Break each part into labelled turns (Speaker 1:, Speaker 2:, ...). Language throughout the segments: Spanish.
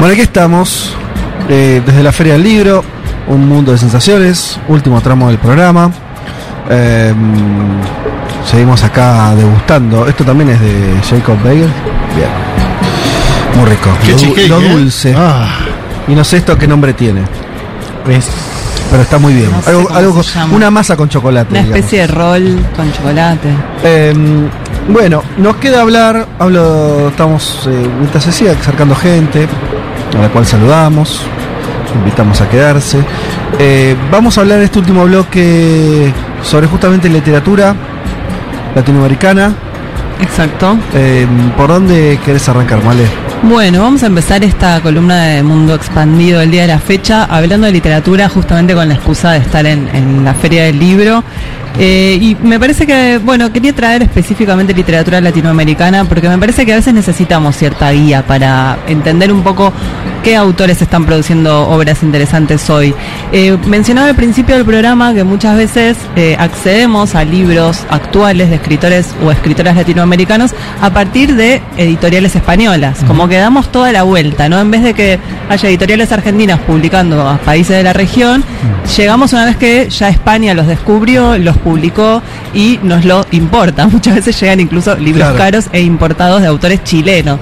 Speaker 1: Bueno, aquí estamos, eh, desde la Feria del Libro, un mundo de sensaciones, último tramo del programa. Eh, seguimos acá degustando. Esto también es de Jacob Bagel. Bien. Muy rico.
Speaker 2: Qué
Speaker 1: lo, lo
Speaker 2: ¿eh?
Speaker 1: dulce.
Speaker 2: Ah,
Speaker 1: Y no sé esto qué nombre tiene.
Speaker 2: es
Speaker 1: Pero está muy bien.
Speaker 3: No sé
Speaker 1: algo,
Speaker 3: cómo
Speaker 1: algo
Speaker 3: se
Speaker 1: con-
Speaker 3: llama.
Speaker 1: una masa con chocolate.
Speaker 3: Una
Speaker 1: digamos.
Speaker 3: especie de rol con chocolate.
Speaker 1: Eh, bueno, nos queda hablar, hablo, estamos eh, mientras se sigue acercando gente, a la cual saludamos, invitamos a quedarse. Eh, vamos a hablar en este último bloque sobre justamente literatura latinoamericana.
Speaker 3: Exacto.
Speaker 1: Eh, ¿Por dónde querés arrancar, Male?
Speaker 3: Bueno, vamos a empezar esta columna de Mundo Expandido el día de la fecha, hablando de literatura justamente con la excusa de estar en, la Feria del Libro. Eh, y me parece que, bueno, quería traer específicamente literatura latinoamericana porque me parece que a veces necesitamos cierta guía para entender un poco qué autores están produciendo obras interesantes hoy. Eh, mencionaba al principio del programa que muchas veces eh, accedemos a libros actuales de escritores o escritoras latinoamericanos a partir de editoriales españolas, como que damos toda la vuelta, ¿no? En vez de que haya editoriales argentinas publicando a países de la región, llegamos una vez que ya España los descubrió, los publicó y nos lo importa. Muchas veces llegan incluso libros
Speaker 1: Claro.
Speaker 3: caros e importados de autores chilenos.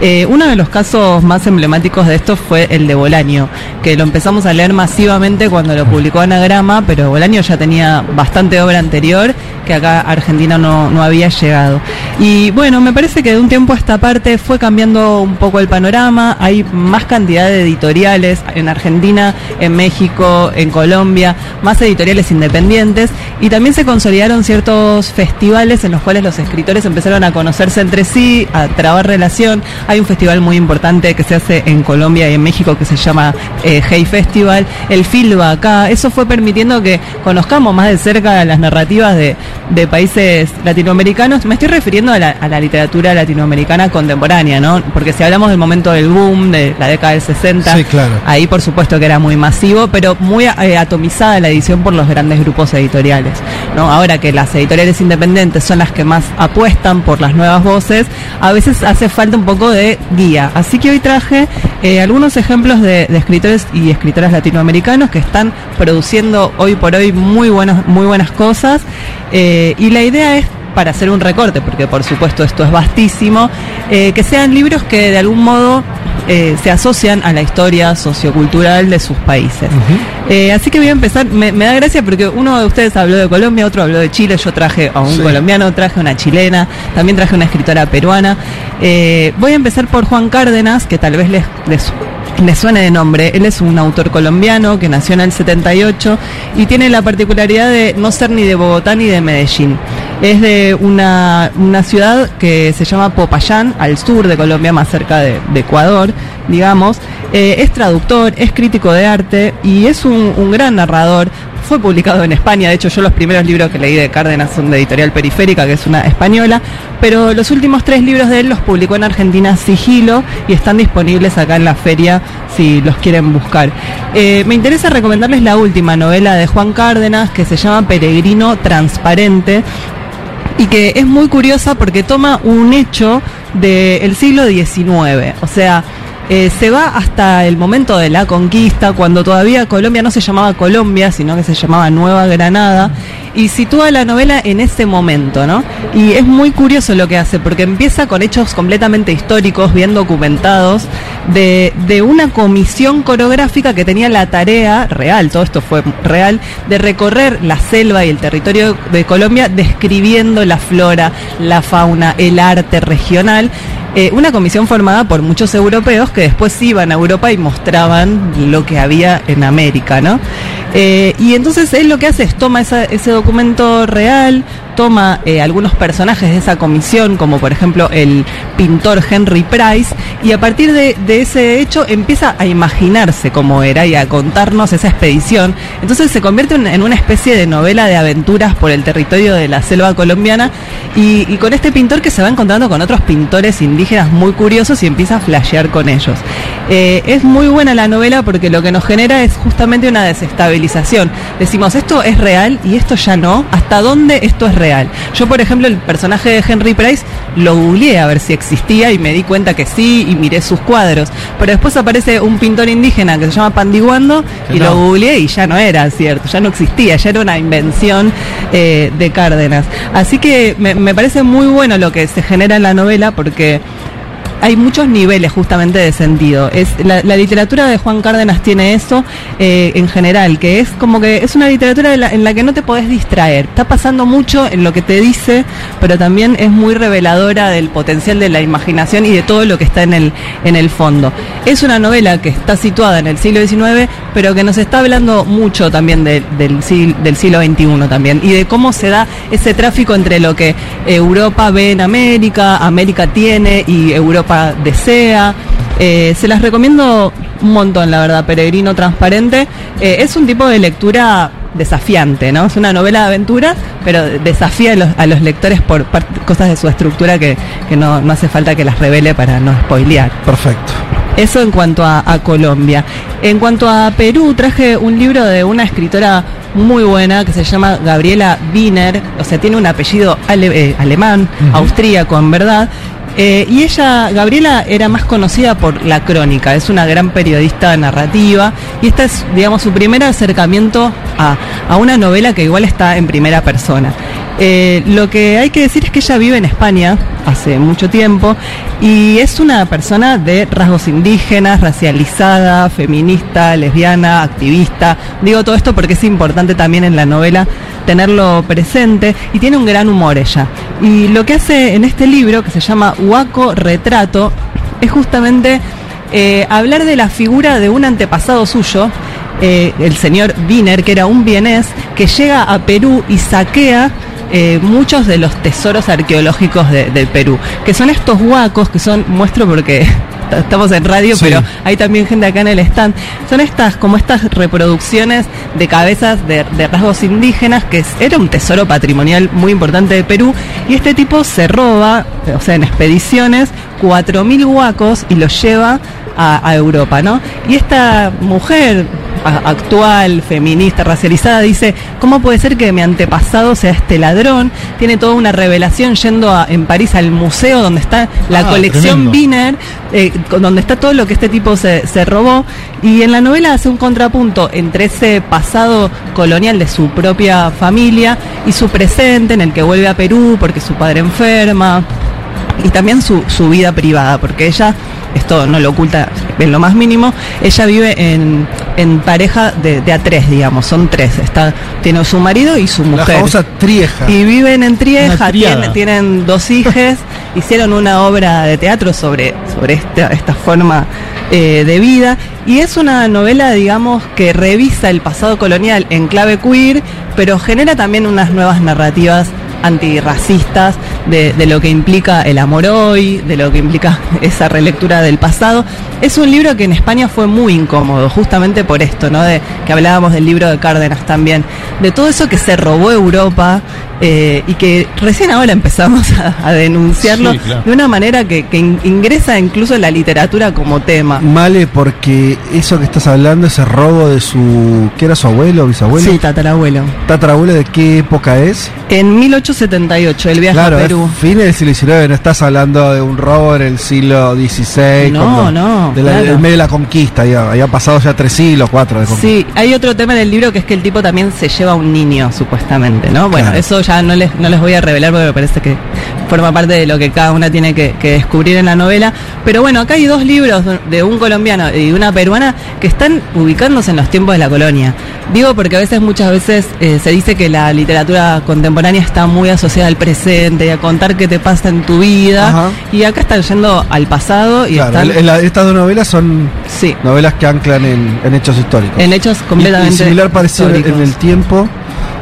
Speaker 3: Eh, uno de los casos más emblemáticos de esto fue el de Bolaño, que lo empezamos a leer masivamente cuando lo publicó Anagrama, pero Bolaño ya tenía bastante obra anterior que acá Argentina no, no había llegado. Y bueno, me parece que de un tiempo a esta parte fue cambiando un poco el panorama, hay más cantidad de editoriales en Argentina, en México, en Colombia, más editoriales independientes y también se consolidaron ciertos festivales en los cuales los escritores empezaron a conocerse entre sí, a trabar relación. Hay un festival muy importante que se hace en Colombia y en México que se llama eh, Hey Festival. El FILBA acá, eso fue permitiendo que conozcamos más de cerca las narrativas de, de países latinoamericanos. Me estoy refiriendo a la, a la literatura latinoamericana contemporánea, ¿no? Porque si hablamos del momento del boom, de la década del 60,
Speaker 1: Sí, claro.
Speaker 3: Ahí por supuesto que era muy masivo, pero muy eh, atomizada la edición por los grandes grupos editoriales. ¿no? Ahora que las editoriales independientes son las que más apuestan por las nuevas voces, a veces hace falta un poco de guía. Así que hoy traje eh, algunos ejemplos de, escritores y escritoras latinoamericanos que están produciendo hoy por hoy muy buenas, muy buenas cosas. eh, y la idea es para hacer un recorte, porque por supuesto esto es vastísimo, eh, que sean libros que de algún modo eh, se asocian a la historia sociocultural de sus países. Eh, así que voy a empezar, me, me da gracia porque uno de ustedes habló de Colombia, otro habló de Chile, yo traje a un
Speaker 1: Sí.
Speaker 3: colombiano, traje una chilena, también traje una escritora peruana. Voy a empezar por Juan Cárdenas, que tal vez les, les le suene de nombre. Él es un autor colombiano que nació en el 78 y tiene la particularidad de no ser ni de Bogotá ni de Medellín. Es de una, una ciudad que se llama Popayán, al sur de Colombia, más cerca de, Ecuador, digamos. Eh, es traductor, es crítico de arte y es un, un gran narrador. Fue publicado en España, de hecho yo los primeros libros que leí de Cárdenas son de Editorial Periférica, que es una española, pero los últimos tres libros de él los publicó en Argentina Sigilo y están disponibles acá en la feria si los quieren buscar. Eh, me interesa recomendarles la última novela de Juan Cárdenas que se llama Peregrino Transparente y que es muy curiosa porque toma un hecho del siglo XIX, o sea, eh, se va hasta el momento de la conquista, cuando todavía Colombia no se llamaba Colombia, sino que se llamaba Nueva Granada, y sitúa la novela en ese momento, ¿no? Y es muy curioso lo que hace, porque empieza con hechos completamente históricos, bien documentados, de, de una comisión coreográfica que tenía la tarea real, todo esto fue real, de recorrer la selva y el territorio de Colombia describiendo la flora, la fauna, el arte regional. Eh, una comisión formada por muchos europeos que después iban a Europa y mostraban lo que había en América, ¿no? Eh, y entonces él lo que hace es toma ese documento real, toma eh, algunos personajes de esa comisión, como por ejemplo el pintor Henry Price, y a partir de, ese hecho empieza a imaginarse cómo era y a contarnos esa expedición. Entonces se convierte en, una especie de novela de aventuras por el territorio de la selva colombiana y, y con este pintor que se va encontrando con otros pintores indígenas muy curiosos y empieza a flashear con ellos. Eh, es muy buena la novela porque lo que nos genera es justamente una desestabilización. Decimos, esto es real y esto ya no. ¿Hasta dónde esto es real? Yo, por ejemplo, el personaje de Henry Price lo googleé a ver si existía y me di cuenta que sí y miré sus cuadros. Pero después aparece un pintor indígena que se llama Pandiguando y
Speaker 1: no.
Speaker 3: lo googleé y ya no era cierto, ya no existía, ya era una invención eh, de Cárdenas. Así que me, me parece muy bueno lo que se genera en la novela porque hay muchos niveles justamente de sentido. Es la, literatura de Juan Cárdenas tiene eso eh, en general, que es como que es una literatura en la, que no te podés distraer. Está pasando mucho en lo que te dice, pero también es muy reveladora del potencial de la imaginación y de todo lo que está en el en el fondo. Es una novela que está situada en el siglo XIX, pero que nos está hablando mucho también de- del, del siglo XXI también y de cómo se da ese tráfico entre lo que Europa ve en América, América tiene y Europa desea. Eh, se las recomiendo un montón, la verdad, Peregrino Transparente. Eh, es un tipo de lectura desafiante, ¿no? Es una novela de aventura, pero desafía a los, a los lectores por cosas de su estructura que, que no, no hace falta que las revele para no spoilear.
Speaker 1: Perfecto.
Speaker 3: Eso en cuanto a, a Colombia. En cuanto a Perú, traje un libro de una escritora muy buena que se llama Gabriela Wiener, o sea, tiene un apellido ale- eh, alemán, austríaco en verdad. Eh, y ella, Gabriela, era más conocida por La Crónica, es una gran periodista narrativa y este es, digamos, su primer acercamiento a, a una novela que igual está en primera persona. Eh, lo que hay que decir es que ella vive en España hace mucho tiempo y es una persona de rasgos indígenas, racializada, feminista, lesbiana, activista. Digo todo esto porque es importante también en la novela tenerlo presente y tiene un gran humor ella. Y lo que hace en este libro, que se llama Huaco Retrato, es justamente eh, hablar de la figura de un antepasado suyo, eh, el señor Wiener, que era un vienés, que llega a Perú y saquea eh, muchos de los tesoros arqueológicos de- del Perú, que son estos huacos, que son, muestro porque estamos en radio,
Speaker 1: Sí.
Speaker 3: pero hay también gente acá en el stand, son estas, como estas reproducciones de cabezas de, de rasgos indígenas, que es- era un tesoro patrimonial muy importante de Perú, y este tipo se roba, o sea, en expediciones, 4.000 huacos y los lleva a, a Europa, ¿no? Y esta mujer actual, feminista, racializada, dice, ¿cómo puede ser que mi antepasado sea este ladrón? Tiene toda una revelación yendo a- en París al museo donde está la
Speaker 2: Ah,
Speaker 3: colección. Wiener, eh, donde está todo lo que este tipo se, se robó. Y en la novela hace un contrapunto entre ese pasado colonial de su propia familia y su presente en el que vuelve a Perú porque su padre enferma y también su, su vida privada, porque ella, esto no lo oculta en lo más mínimo, ella vive en, en pareja de, de a tres, digamos, son tres, está, tiene su marido y su
Speaker 1: La
Speaker 3: mujer.
Speaker 1: famosa trieja.
Speaker 3: Y viven en Trieja, tienen dos hijas, hicieron una obra de teatro sobre, sobre esta, esta forma eh, de vida. Y es una novela, digamos, que revisa el pasado colonial en clave queer, pero genera también unas nuevas narrativas antirracistas de, lo que implica el amor hoy, de lo que implica esa relectura del pasado. Es un libro que en España fue muy incómodo, justamente por esto, ¿no? De que hablábamos del libro de Cárdenas también, de todo eso que se robó Europa eh, y que recién ahora empezamos a, a denunciarlo
Speaker 2: Sí, claro.
Speaker 3: de una manera que, que in- ingresa incluso en la literatura como tema.
Speaker 1: Male, porque eso que estás hablando, ese robo de su. ¿Qué era su abuelo o bisabuelo?
Speaker 3: Sí, tatarabuelo.
Speaker 1: ¿Tatarabuelo de qué época es?
Speaker 3: En 1878, el viaje
Speaker 1: claro,
Speaker 3: a Perú.
Speaker 1: es fines del siglo XIX, no estás hablando de un robo en el siglo XVI.
Speaker 3: No,
Speaker 1: cuando-
Speaker 3: no,
Speaker 1: De la,
Speaker 3: claro.
Speaker 1: del medio de la conquista, ya, había pasado ya tres siglos, cuatro de conquista.
Speaker 3: Sí, hay otro tema en el libro que es que el tipo también se lleva a un niño, supuestamente, ¿no? Bueno,
Speaker 1: Claro.
Speaker 3: eso ya no les, no les voy a revelar porque me parece que forma parte de lo que cada una tiene que, que descubrir en la novela. Pero bueno, acá hay dos libros de- un colombiano y una peruana que están ubicándose en los tiempos de la colonia. Digo porque a veces, muchas veces, eh, se dice que la literatura contemporánea está muy asociada al presente y a contar qué te pasa en tu vida.
Speaker 1: Ajá.
Speaker 3: Y acá están yendo al pasado y
Speaker 1: Claro,
Speaker 3: están...
Speaker 1: el- el- estas dos novelas son
Speaker 3: sí,
Speaker 1: novelas que anclan en, en hechos históricos.
Speaker 3: en hechos
Speaker 1: Y-
Speaker 3: completamente
Speaker 1: y, similar parecido en
Speaker 3: históricos.
Speaker 1: el tiempo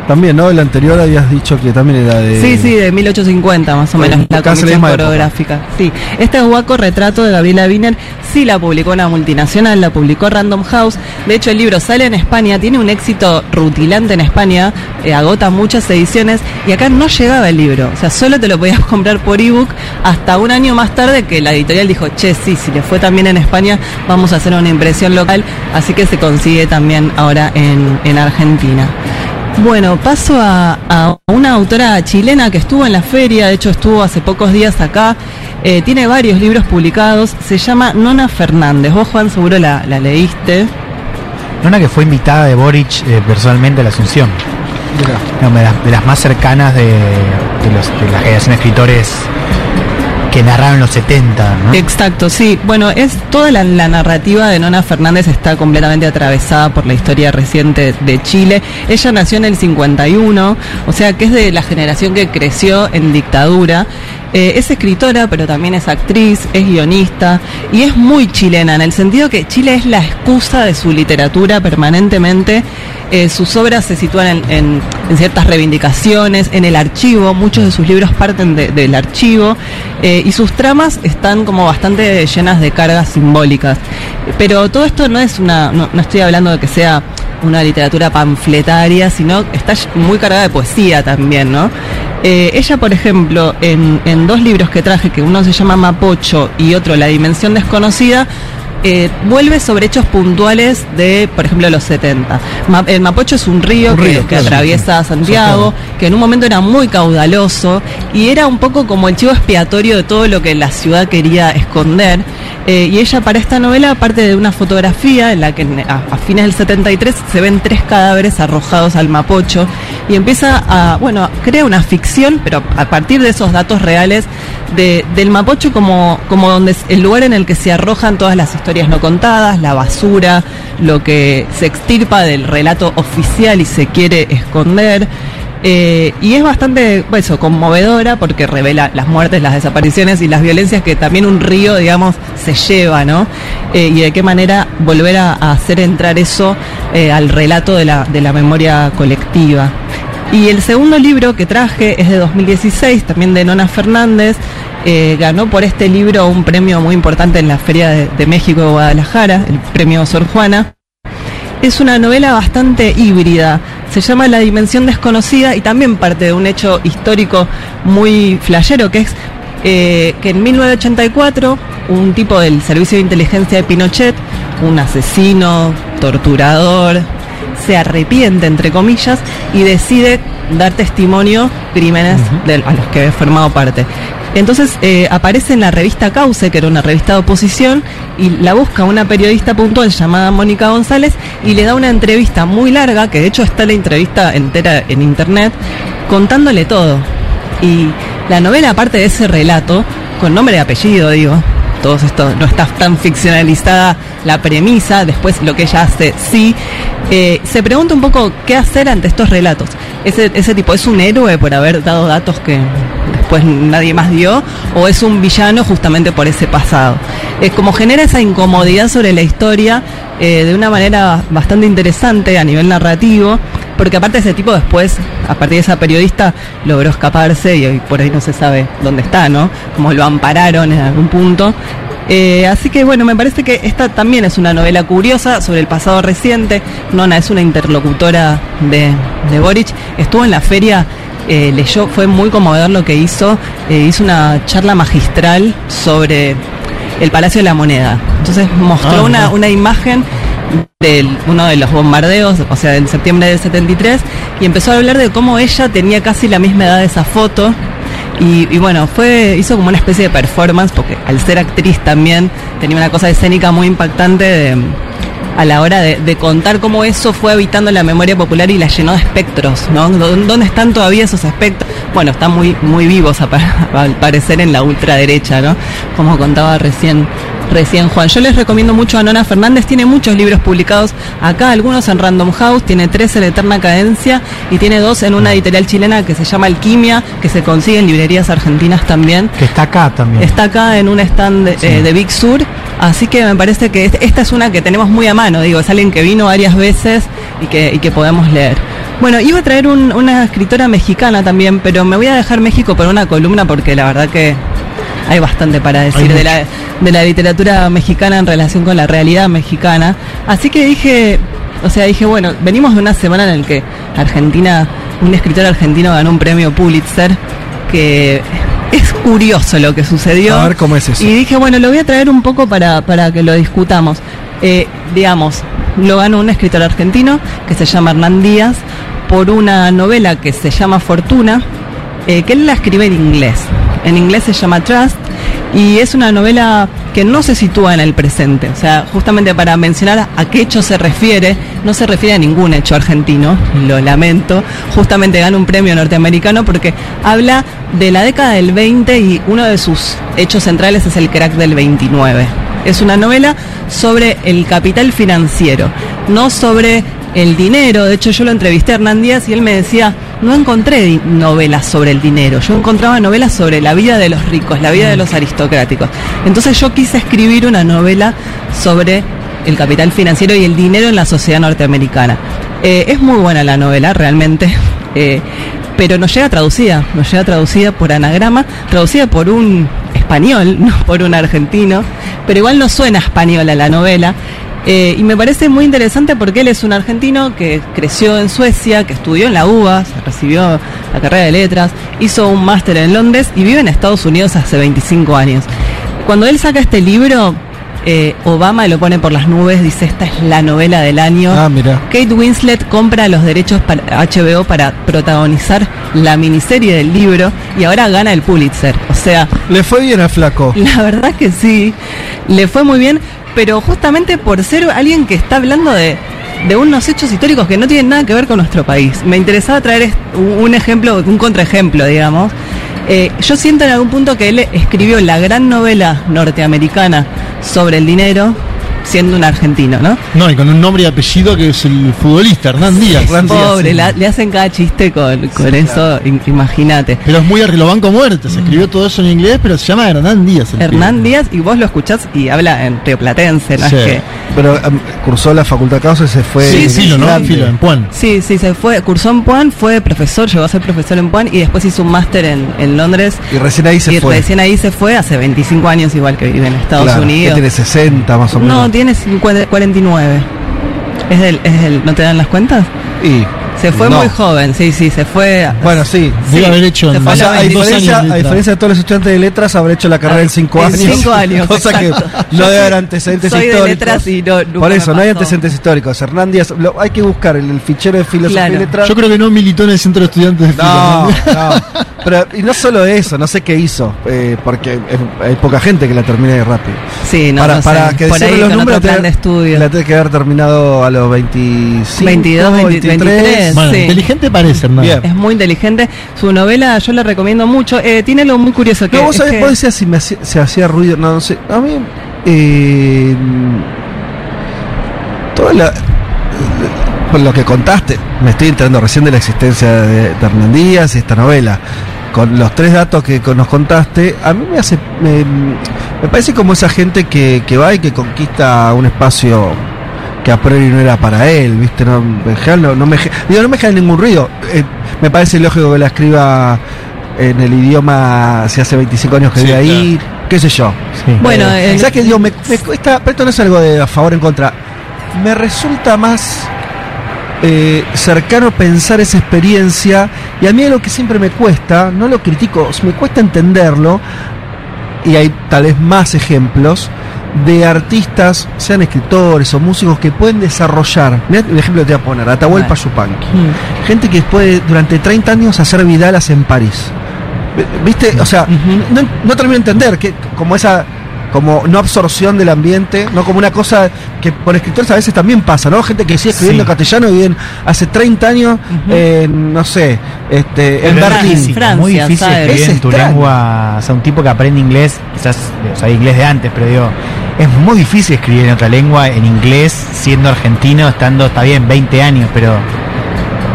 Speaker 1: También, ¿no? El anterior habías dicho que también era de.
Speaker 3: Sí, sí, de 1850 más o menos, la comisión coreográfica. Sí, este Huaco retrato de Gabriela Wiener sí la publicó una multinacional, la publicó Random House. De hecho, el libro sale en España, tiene un éxito rutilante en España, eh, agota muchas ediciones y acá no llegaba el libro. O sea, solo te lo podías comprar por ebook hasta un año más tarde que la editorial dijo, che, sí, si le fue también en España, vamos a hacer una impresión local. Así que se consigue también ahora en, en Argentina. Bueno, paso a, a una autora chilena que estuvo en la feria, de hecho estuvo hace pocos días acá, eh, tiene varios libros publicados, se llama Nona Fernández. Vos, Juan, seguro la, la leíste.
Speaker 2: Una que fue invitada de Boric eh, personalmente a la Asunción. De, las, de las más cercanas de, de los- de la generación de escritores que narraron los 70. ¿no?
Speaker 3: Exacto, sí. Bueno, es toda la, la narrativa de Nona Fernández está completamente atravesada por la historia reciente de Chile. Ella nació en el 51, o sea que es de la generación que creció en dictadura. Eh, es escritora, pero también es actriz, es guionista y es muy chilena en el sentido que Chile es la excusa de su literatura permanentemente. Eh, sus obras se sitúan en, ciertas reivindicaciones, en el archivo, muchos de sus libros parten de- del archivo eh, y sus tramas están como bastante llenas de cargas simbólicas. Pero todo esto no es una, no estoy hablando de que sea una literatura panfletaria, sino está muy cargada de poesía también, ¿no? Eh, ella, por ejemplo, en, en dos libros que traje, que uno se llama Mapocho y otro La Dimensión Desconocida, eh, vuelve sobre hechos puntuales de, por ejemplo, los 70. Ma- el Mapocho es un río,
Speaker 1: Un
Speaker 3: que,
Speaker 1: río,
Speaker 3: que
Speaker 1: claro,
Speaker 3: atraviesa
Speaker 1: sí.
Speaker 3: Santiago, que en un momento era muy caudaloso y era un poco como el chivo expiatorio de todo lo que la ciudad quería esconder. Eh, y ella para esta novela, aparte de una fotografía en la que a, a fines del 73 se ven tres cadáveres arrojados al Mapocho y empieza a, bueno, crea una ficción, pero a partir de esos datos reales de- del Mapocho como, como donde es el lugar en el que se arrojan todas las historias no contadas, la basura, lo que se extirpa del relato oficial y se quiere esconder. Eh, y es bastante, pues, eso, conmovedora porque revela las muertes, las desapariciones y las violencias que también un río, digamos, se lleva, ¿no? Eh, y de qué manera volver a, a hacer entrar eso eh, al relato de la, de la memoria colectiva. Y el segundo libro que traje es de 2016, también de Nona Fernández. Eh, ganó por este libro un premio muy importante en la Feria de, de México de Guadalajara, el premio Sor Juana. Es una novela bastante híbrida. Se llama La Dimensión Desconocida y también parte de un hecho histórico muy flashero, que es eh, que en 1984 un tipo del Servicio de Inteligencia de Pinochet, un asesino, torturador, se arrepiente, entre comillas, y decide dar testimonio crímenes del- a los que he formado parte. Entonces eh, aparece en la revista Cauce, que era una revista de oposición, y la busca una periodista puntual llamada Mónica González y le da una entrevista muy larga, que de hecho está la entrevista entera en internet, contándole todo. Y la novela, aparte de ese relato, con nombre y apellido, digo, todo esto no está tan ficcionalizada la premisa, después lo que ella hace sí, eh, se pregunta un poco qué hacer ante estos relatos. Ese, ese tipo, ¿es un héroe por haber dado datos que después nadie más dio? ¿O es un villano justamente por ese pasado? Es como genera esa incomodidad sobre la historia eh, de una manera bastante interesante a nivel narrativo, porque aparte ese tipo después, a partir de esa periodista, logró escaparse y hoy por ahí no se sabe dónde está, ¿no? Como lo ampararon en algún punto. Eh, así que bueno, me parece que esta también es una novela curiosa sobre el pasado reciente. Nona es una interlocutora de, de Boric. Estuvo en la feria, eh, leyó, fue muy conmovedor lo que hizo. eh, hizo una charla magistral sobre el Palacio de la Moneda. Entonces mostró
Speaker 2: Ah,
Speaker 3: una, una imagen de uno de los bombardeos, o sea, en septiembre del 73, y empezó a hablar de cómo ella tenía casi la misma edad de esa foto. Y, bueno, fue hizo como una especie de performance, porque al ser actriz también tenía una cosa escénica muy impactante a la hora de, contar cómo eso fue habitando la memoria popular y la llenó de espectros, ¿no? ¿Dó- ¿Dónde están todavía esos espectros? Bueno, están muy, muy vivos al parecer en la ultraderecha, ¿no? Como contaba recién, recién Juan. Yo les recomiendo mucho a Nona Fernández, tiene muchos libros publicados acá, algunos en Random House, tiene tres en Eterna Cadencia y tiene dos en una editorial chilena que se llama Alquimia, que se consigue en librerías argentinas también.
Speaker 2: Que está acá también.
Speaker 3: Está acá en un stand de,
Speaker 2: Sí.
Speaker 3: eh, de Big Sur Así que me parece que esta es una que tenemos muy a mano, digo, es alguien que vino varias veces y que, y que podemos leer. Bueno, iba a traer un- una escritora mexicana también, pero me voy a dejar México por una columna porque la verdad que hay bastante para decir la, de la literatura mexicana en relación con la realidad mexicana. Así que dije, o sea, dije, bueno, venimos de una semana en la que Argentina, un escritor argentino ganó un premio Pulitzer, que es curioso lo que sucedió.
Speaker 1: A ver cómo es eso.
Speaker 3: Y dije, bueno, lo voy a traer un poco para, para que lo discutamos. Eh, digamos, lo ganó un escritor argentino que se llama Hernán Díaz por una novela que se llama Fortuna, eh, que él la escribe en inglés. En inglés se llama Trust y es una novela que no se sitúa en el presente. O sea, justamente para mencionar a qué hecho se refiere, no se refiere a ningún hecho argentino, lo lamento. Justamente gana un premio norteamericano porque habla de la década del 20 y uno de sus hechos centrales es el crack del 29. Es una novela sobre el capital financiero, no sobre el dinero. De hecho, yo lo entrevisté a Hernán Díaz y él me decía, no encontré novelas sobre el dinero, yo encontraba novelas sobre la vida de los ricos, la vida de los aristocráticos. Entonces yo quise escribir una novela sobre el capital financiero y el dinero en la sociedad norteamericana. Eh, es muy buena la novela, realmente. eh, pero nos llega traducida, nos llega traducida por anagrama, traducida por un español, no por un argentino, pero igual no suena española la novela. Eh, y me parece muy interesante porque él es un argentino que creció en Suecia, que estudió en la UBA, se recibió la carrera de letras, hizo un máster en Londres y vive en Estados Unidos hace 25 años. Cuando él saca este libro, eh, Obama lo pone por las nubes, dice esta es la novela del año.
Speaker 1: Ah, mira.
Speaker 3: Kate Winslet compra los derechos para HBO para protagonizar la miniserie del libro y ahora gana el Pulitzer. O sea,
Speaker 1: Le fue bien al flaco.
Speaker 3: la verdad que sí, le fue muy bien, pero justamente por ser alguien que está hablando de, unos hechos históricos que no tienen nada que ver con nuestro país. Me interesaba traer un ejemplo, un contraejemplo, digamos. Eh, yo siento en algún punto que él escribió la gran novela norteamericana sobre el dinero siendo un argentino, ¿no?
Speaker 4: No, y con un nombre y apellido que es el futbolista, Hernán Díaz.
Speaker 1: Hernán Díaz,
Speaker 3: Pobre,
Speaker 1: sí.
Speaker 3: la- le hacen cada chiste con, con eso, im- imagínate.
Speaker 4: Pero es muy lo banco muerte. Se escribió todo eso en inglés, pero se llama Hernán Díaz. el
Speaker 3: Hernán
Speaker 4: pibe.
Speaker 3: Díaz, y vos lo escuchás y habla en rioplatense, ¿no
Speaker 4: Sí.
Speaker 3: es que...
Speaker 1: Pero em, cursó la facultad de causa y se fue.
Speaker 4: Sí,
Speaker 3: sí,
Speaker 4: filo, ¿no?
Speaker 3: sí.
Speaker 4: Filo, en Puan.
Speaker 3: Sí, sí, se fue, cursó en Puan, fue profesor, llegó a ser profesor en Puan y después hizo un máster en, en Londres.
Speaker 1: Y recién ahí se
Speaker 3: y
Speaker 1: fue.
Speaker 3: recién ahí se fue, hace 25 años igual que vive en Estados
Speaker 1: Claro, que
Speaker 3: Unidos.
Speaker 1: tiene 60 más o menos.
Speaker 3: No, tiene 50 49. Es del, es del, ¿no te dan las cuentas?
Speaker 1: Y,
Speaker 3: Se fue
Speaker 1: no.
Speaker 3: muy joven, sí, sí, se fue.
Speaker 1: Bueno, sí.
Speaker 4: Debe haber hecho
Speaker 3: se
Speaker 4: en-
Speaker 1: O
Speaker 3: a
Speaker 1: sea,
Speaker 3: los
Speaker 1: a
Speaker 3: 25
Speaker 1: diferencia,
Speaker 4: años de
Speaker 1: a diferencia de todos los estudiantes de letras, habrá hecho la carrera en 5
Speaker 3: En
Speaker 1: años.
Speaker 3: cinco años,
Speaker 1: Cosa que no debe haber antecedentes
Speaker 3: soy de
Speaker 1: históricos.
Speaker 3: letras y no- nunca
Speaker 1: Por
Speaker 3: me
Speaker 1: eso, no hay antecedentes históricos. Hernán Díaz, lo- hay que buscar el, el fichero de filosofía
Speaker 3: Claro.
Speaker 1: y letras.
Speaker 4: Yo creo que no militó en el centro de estudiantes de
Speaker 1: No,
Speaker 4: ¿no?
Speaker 1: no. Pero, y no solo eso, no sé qué hizo, eh, porque hay poca gente que la termine rápido.
Speaker 3: Sí, no,
Speaker 1: para,
Speaker 3: no sé,
Speaker 1: para que
Speaker 3: por ahí
Speaker 1: los
Speaker 3: con
Speaker 1: números,
Speaker 3: de estudio.
Speaker 1: la tiene que haber terminado a los 25,
Speaker 3: 22, 23.
Speaker 4: Bueno,
Speaker 3: Sí.
Speaker 4: inteligente parece, Hernán.
Speaker 1: Bien.
Speaker 3: Es muy inteligente. Su novela yo la recomiendo mucho. Eh, tiene algo muy curioso que.
Speaker 1: No, vos sabés,
Speaker 3: que-
Speaker 1: vos decías si me hacía, se hacía ruido, no, no sé. A mí, eh, toda la, por lo que contaste, me estoy enterando recién de la existencia de, de Hernán Díaz y esta novela. Con los tres datos que nos contaste, a mí me hace, me, me parece como esa gente que, que va y que conquista un espacio que a priori no era para él, ¿viste? No, en general no, no me, digo, no me genera ningún ruido. Eh, me parece lógico que la escriba en el idioma si hace 25 años que
Speaker 4: Sí,
Speaker 1: vive ahí, qué sé yo.
Speaker 2: Sí.
Speaker 3: Bueno,
Speaker 1: Eh,
Speaker 3: el-
Speaker 1: ¿sabes qué? Digo, me, me cuesta, pero esto no es algo de a favor o en contra. Me resulta más eh, cercano pensar esa experiencia y a mí es lo que siempre me cuesta, no lo critico, me cuesta entenderlo y hay tal vez más ejemplos de artistas, sean escritores o músicos que pueden desarrollar. Mirá el ejemplo que te voy a poner, Atahualpa. Yupanqui.
Speaker 3: Mm.
Speaker 1: Gente que puede durante 30 años hacer vidalas en París. ¿Viste? O sea, no, no termino de entender que como esa como no absorción del ambiente, no como una cosa que por escritores a veces también pasa, ¿no? Gente que sigue escribiendo
Speaker 2: Sí.
Speaker 1: en castellano y viven hace 30 años en, no sé, este, en Berlín.
Speaker 3: Francia,
Speaker 2: muy difícil escribir
Speaker 1: Es
Speaker 2: en tu
Speaker 1: extraño.
Speaker 2: lengua, o sea, un tipo que aprende inglés, quizás o sea, inglés de antes, pero digo, es muy difícil escribir en otra lengua, en inglés, siendo argentino, estando, está bien, 20 años, pero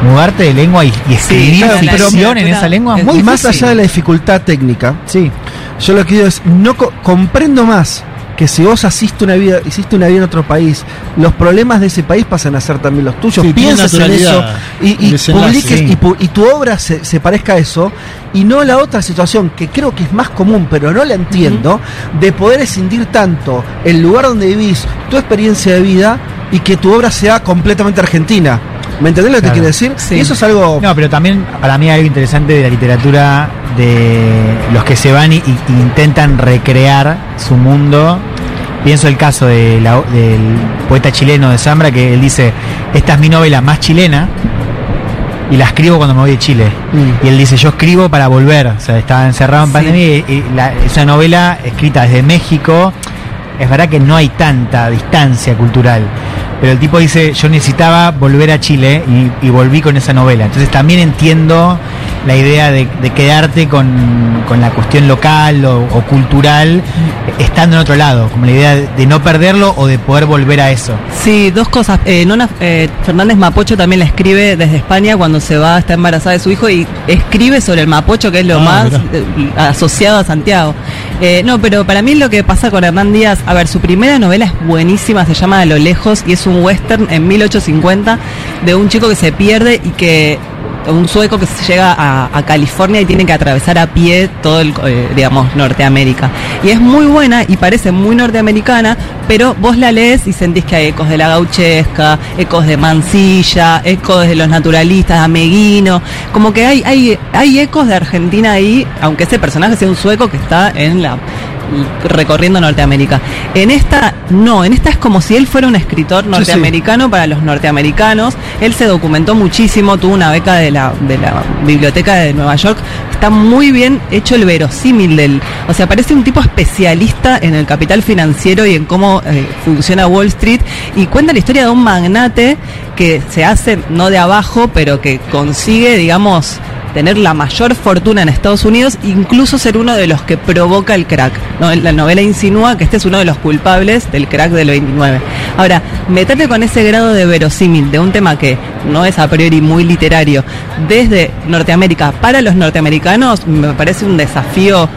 Speaker 2: mudarte de lengua y, y escribir
Speaker 3: claro,
Speaker 2: ficción en esa lengua es muy
Speaker 1: más allá de la dificultad técnica,
Speaker 2: Sí,
Speaker 1: yo lo que digo es, no co- comprendo más que si vos hiciste una vida, hiciste una vida en otro país, los problemas de ese país pasan a ser también los tuyos.
Speaker 4: Sí,
Speaker 1: Piensas en eso y, y publiques
Speaker 2: Sí.
Speaker 1: y, y tu obra se, se parezca a eso y no la otra situación que creo que es más común, pero no la entiendo, de poder escindir tanto el lugar donde vivís, tu experiencia de vida y que tu obra sea completamente argentina. ¿Me entendés lo que te
Speaker 2: Claro.
Speaker 1: quiero decir?
Speaker 3: Sí.
Speaker 1: Y eso es algo...
Speaker 2: No, pero también para mí hay algo interesante de la literatura de los que se van y, y intentan recrear su mundo. Pienso el caso de la- del poeta chileno de Zambra, que él dice, esta es mi novela más chilena y la escribo cuando me voy de Chile.
Speaker 1: Mm.
Speaker 2: Y él dice, yo escribo para volver. O sea, estaba encerrado en
Speaker 3: Sí.
Speaker 2: pandemia y, y la- novela escrita desde México, es verdad que no hay tanta distancia cultural. Pero el tipo dice, yo necesitaba volver a Chile y, y volví con esa novela. Entonces también entiendo la idea de, de quedarte con, con la cuestión local o, o cultural estando en otro lado, como la idea de, de no perderlo o de poder volver a eso.
Speaker 3: Sí, dos cosas. Eh, Nona eh, Fernández Mapocho también la escribe desde España cuando se va, está embarazada de su hijo y escribe sobre el Mapocho, que es lo
Speaker 4: Ah,
Speaker 3: más eh, asociado a Santiago. Eh, no, pero para mí lo que pasa con Hernán Díaz, a ver, su primera novela es buenísima, se llama A lo lejos y es un western en 1850 de un chico que se pierde y que un sueco que llega a, a California y tiene que atravesar a pie todo el, eh, digamos, Norteamérica. Y es muy buena y parece muy norteamericana, pero vos la lees y sentís que hay ecos de la gauchesca, ecos de Mansilla, ecos de los naturalistas, de Ameguino, como que hay, hay, hay ecos de Argentina ahí, aunque ese personaje sea un sueco que está en la recorriendo Norteamérica. En esta no, en esta es como si él fuera un escritor
Speaker 1: sí.
Speaker 3: norteamericano para los norteamericanos. Él se documentó muchísimo, tuvo una beca de la, de la biblioteca de Nueva York. Está muy bien hecho el verosímil del, o sea, parece un tipo especialista en el capital financiero y en cómo eh, funciona Wall Street y cuenta la historia de un magnate que se hace no de abajo, pero que consigue, digamos, tener la mayor fortuna en Estados Unidos, incluso ser uno de los que provoca el crack. ¿no? La novela insinúa que este es uno de los culpables del crack del 29. Ahora, meterte con ese grado de verosímil de un tema que no es a priori muy literario, desde Norteamérica para los norteamericanos, me parece un desafío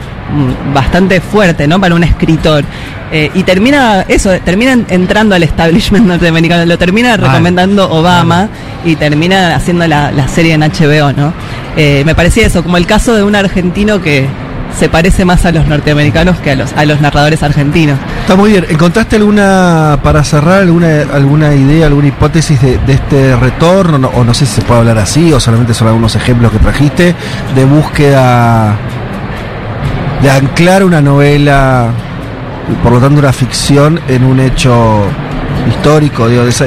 Speaker 3: bastante fuerte, ¿no? Para un escritor. Eh, y termina eso, termina en- entrando al establishment norteamericano, lo termina recomendando Obama y termina haciendo la, la serie en HBO, ¿no? Eh, me parecía eso, como el caso de un argentino que se parece más a los norteamericanos que a los, a los narradores argentinos.
Speaker 1: Está muy bien. ¿Encontraste alguna, para cerrar, alguna, alguna idea, alguna hipótesis de, de este retorno? No- o no sé si se puede hablar así, o solamente son algunos ejemplos que trajiste, de búsqueda, de anclar una novela, por lo tanto una ficción, en un hecho histórico. Digo, esa-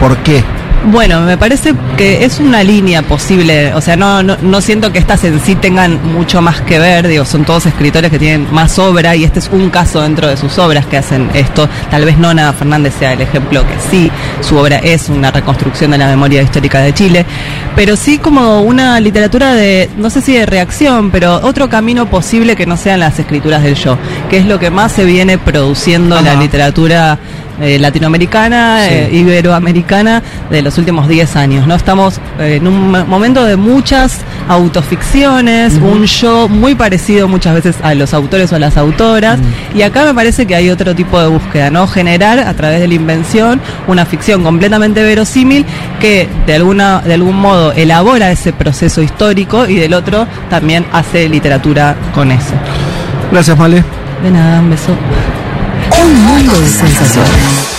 Speaker 1: ¿Por qué?
Speaker 3: Bueno, me parece que es una línea posible, o sea, no, no, no siento que estas en sí tengan mucho más que ver, digo, son todos escritores que tienen más obra y este es un caso dentro de sus obras que hacen esto. Tal vez Nona Fernández sea el ejemplo que sí, su obra es una reconstrucción de la memoria histórica de Chile, pero sí como una literatura de, no sé si de reacción, pero otro camino posible que no sean las escrituras del yo, que es lo que más se viene produciendo en la literatura eh, latinoamericana,
Speaker 1: Sí.
Speaker 3: eh, iberoamericana de los últimos 10 años. ¿no? Estamos eh, en un mo- momento de muchas autoficciones, un yo muy parecido muchas veces a los autores o a las autoras, y acá me parece que hay otro tipo de búsqueda, ¿no? Generar a través de la invención una ficción completamente verosímil que de alguna de algún modo elabora ese proceso histórico y del otro también hace literatura con eso.
Speaker 1: Gracias, Male.
Speaker 3: De nada, un beso.
Speaker 5: Un mundo de sensaciones.